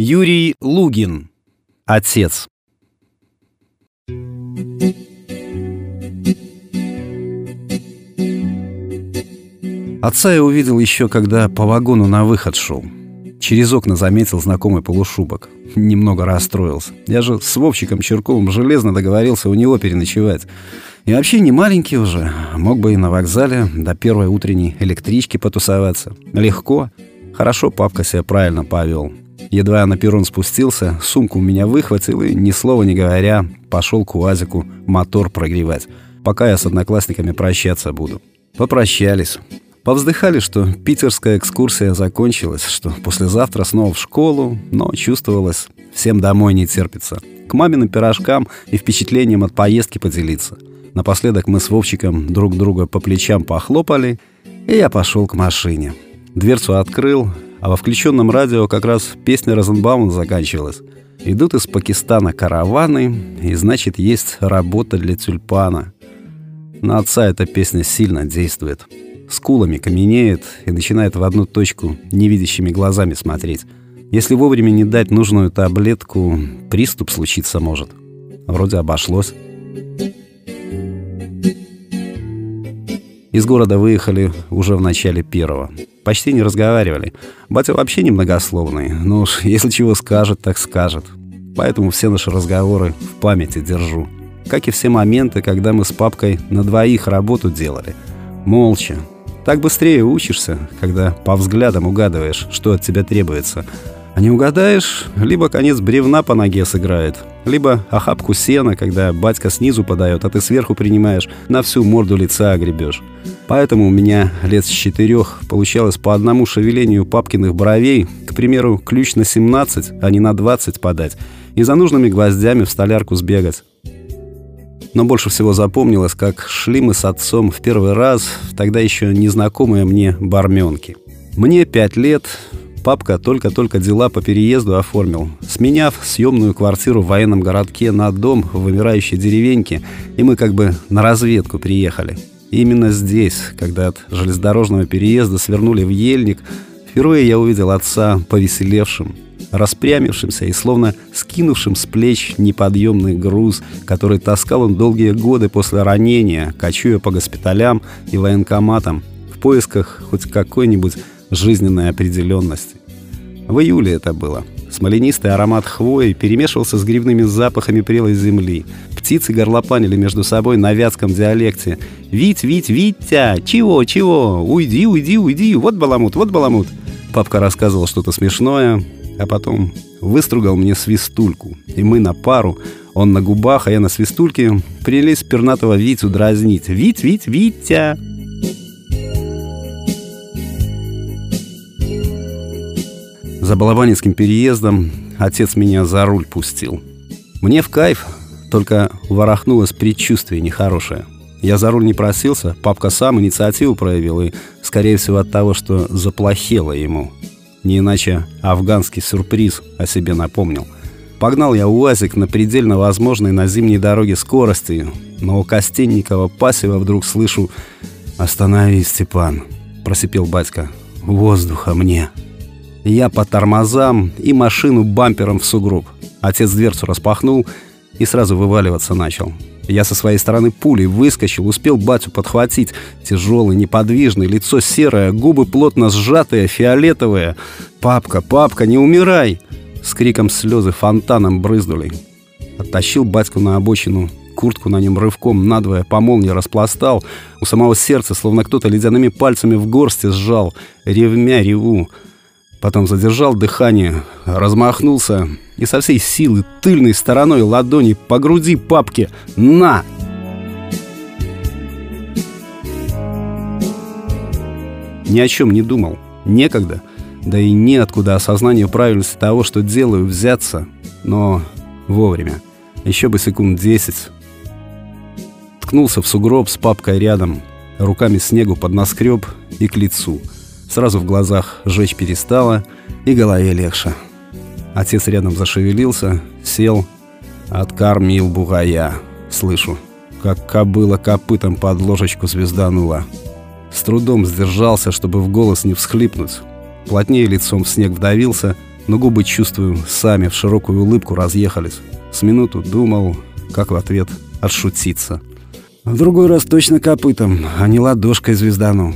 Юрий Лугин. Отец. Отца я увидел еще, когда по вагону на выход шел. Через окна заметил знакомый полушубок. Немного расстроился. Я же с Вовчиком Черковым железно договорился у него переночевать. И вообще не маленький уже. Мог бы и на вокзале до первой утренней электрички потусоваться. Легко. Хорошо папка себя правильно повел. Едва на перрон спустился, сумку у меня выхватил и, ни слова не говоря, пошел к УАЗику мотор прогревать, пока я с одноклассниками прощаться буду. Попрощались. Повздыхали, что питерская экскурсия закончилась, что послезавтра снова в школу, но чувствовалось, всем домой не терпится. К маминым пирожкам и впечатлениям от поездки поделиться. Напоследок мы с Вовчиком друг друга по плечам похлопали, и я пошел к машине. Дверцу открыл, а во включенном радио как раз песня Розенбаума заканчивалась. Идут из Пакистана караваны, и значит, есть работа для тюльпана. На отца эта песня сильно действует скулами каменеет и начинает в одну точку невидящими глазами смотреть. Если вовремя не дать нужную таблетку, приступ случиться может. Вроде обошлось. Из города выехали уже в начале первого. Почти не разговаривали. Батя вообще немногословный, но уж если чего скажет, так скажет. Поэтому все наши разговоры в памяти держу. Как и все моменты, когда мы с папкой на двоих работу делали. Молча, так быстрее учишься, когда по взглядам угадываешь, что от тебя требуется. А не угадаешь, либо конец бревна по ноге сыграет, либо охапку сена, когда батька снизу подает, а ты сверху принимаешь, на всю морду лица огребешь. Поэтому у меня лет с четырех получалось по одному шевелению папкиных бровей, к примеру, ключ на 17, а не на 20 подать, и за нужными гвоздями в столярку сбегать. Но больше всего запомнилось, как шли мы с отцом в первый раз в тогда еще незнакомые мне барменки. Мне пять лет, папка только-только дела по переезду оформил, сменяв съемную квартиру в военном городке на дом в вымирающей деревеньке, и мы как бы на разведку приехали. Именно здесь, когда от железнодорожного переезда свернули в ельник, впервые я увидел отца повеселевшим, распрямившимся и словно скинувшим с плеч неподъемный груз, который таскал он долгие годы после ранения, кочуя по госпиталям и военкоматам в поисках хоть какой-нибудь жизненной определенности. В июле это было. Смоленистый аромат хвои перемешивался с грибными запахами прелой земли. Птицы горлопанили между собой на вятском диалекте. «Вить, Вить, Витя! Чего, чего? Уйди, уйди, уйди! Вот баламут, вот баламут!» Папка рассказывал что-то смешное, а потом выстругал мне свистульку. И мы на пару, он на губах, а я на свистульке, принялись пернатого Витю дразнить. «Вить, Вить, Витя!» За Балабанецким переездом отец меня за руль пустил. Мне в кайф, только ворохнулось предчувствие нехорошее. Я за руль не просился, папка сам инициативу проявил, и, скорее всего, от того, что заплохело ему. Не иначе афганский сюрприз о себе напомнил. Погнал я УАЗик на предельно возможной на зимней дороге скорости, но у Костенникова пассива вдруг слышу «Остановись, Степан», — просипел батька. «Воздуха мне». Я по тормозам и машину бампером в сугроб. Отец дверцу распахнул и сразу вываливаться начал. Я со своей стороны пулей выскочил, успел батю подхватить. Тяжелый, неподвижный, лицо серое, губы плотно сжатые, фиолетовые. «Папка, папка, не умирай!» С криком слезы фонтаном брызнули. Оттащил батьку на обочину, куртку на нем рывком надвое по молнии распластал. У самого сердца, словно кто-то ледяными пальцами в горсти сжал. Ревмя реву. Потом задержал дыхание, размахнулся и со всей силы тыльной стороной ладони по груди папки «На!» Ни о чем не думал. Некогда. Да и неоткуда осознанию правильности того, что делаю, взяться. Но вовремя. Еще бы секунд десять. Ткнулся в сугроб с папкой рядом. Руками снегу под наскреб и к лицу. Сразу в глазах жечь перестало, и голове легче. Отец рядом зашевелился, сел, откормил бугая. Слышу, как кобыла копытом под ложечку звезданула. С трудом сдержался, чтобы в голос не всхлипнуть. Плотнее лицом в снег вдавился, но губы, чувствую, сами в широкую улыбку разъехались. С минуту думал, как в ответ отшутиться. В другой раз точно копытом, а не ладошкой звездану.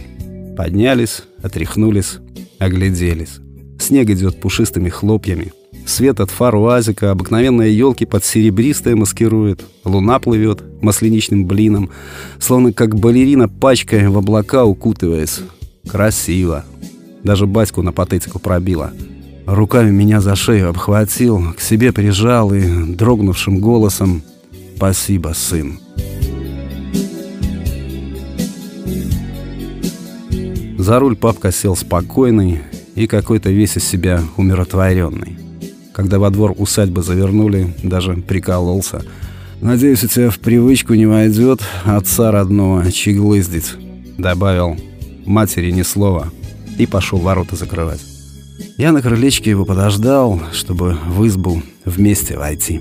Поднялись, отряхнулись, огляделись. Снег идет пушистыми хлопьями. Свет от фар уазика обыкновенные елки под серебристое маскирует. Луна плывет масляничным блином, словно как балерина пачкой в облака укутываясь. Красиво. Даже батьку на патетику пробила. Руками меня за шею обхватил, к себе прижал и дрогнувшим голосом «Спасибо, сын». За руль папка сел спокойный и какой-то весь из себя умиротворенный. Когда во двор усадьбы завернули, даже прикололся. «Надеюсь, у тебя в привычку не войдет отца родного чеглыздить», — добавил матери ни слова и пошел ворота закрывать. Я на крылечке его подождал, чтобы в избу вместе войти.